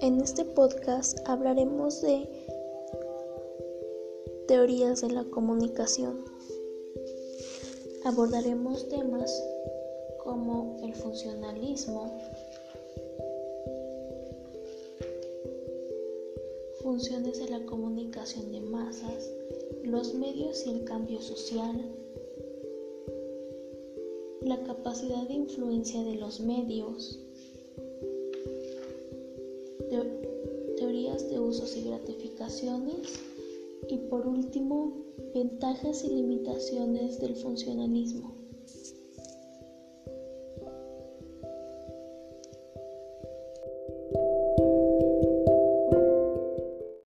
En este podcast hablaremos de teorías de la comunicación. Abordaremos temas como el funcionalismo, funciones de la comunicación de masas, los medios y el cambio social, la capacidad de influencia de los medios, y gratificaciones y por último, ventajas y limitaciones del funcionalismo.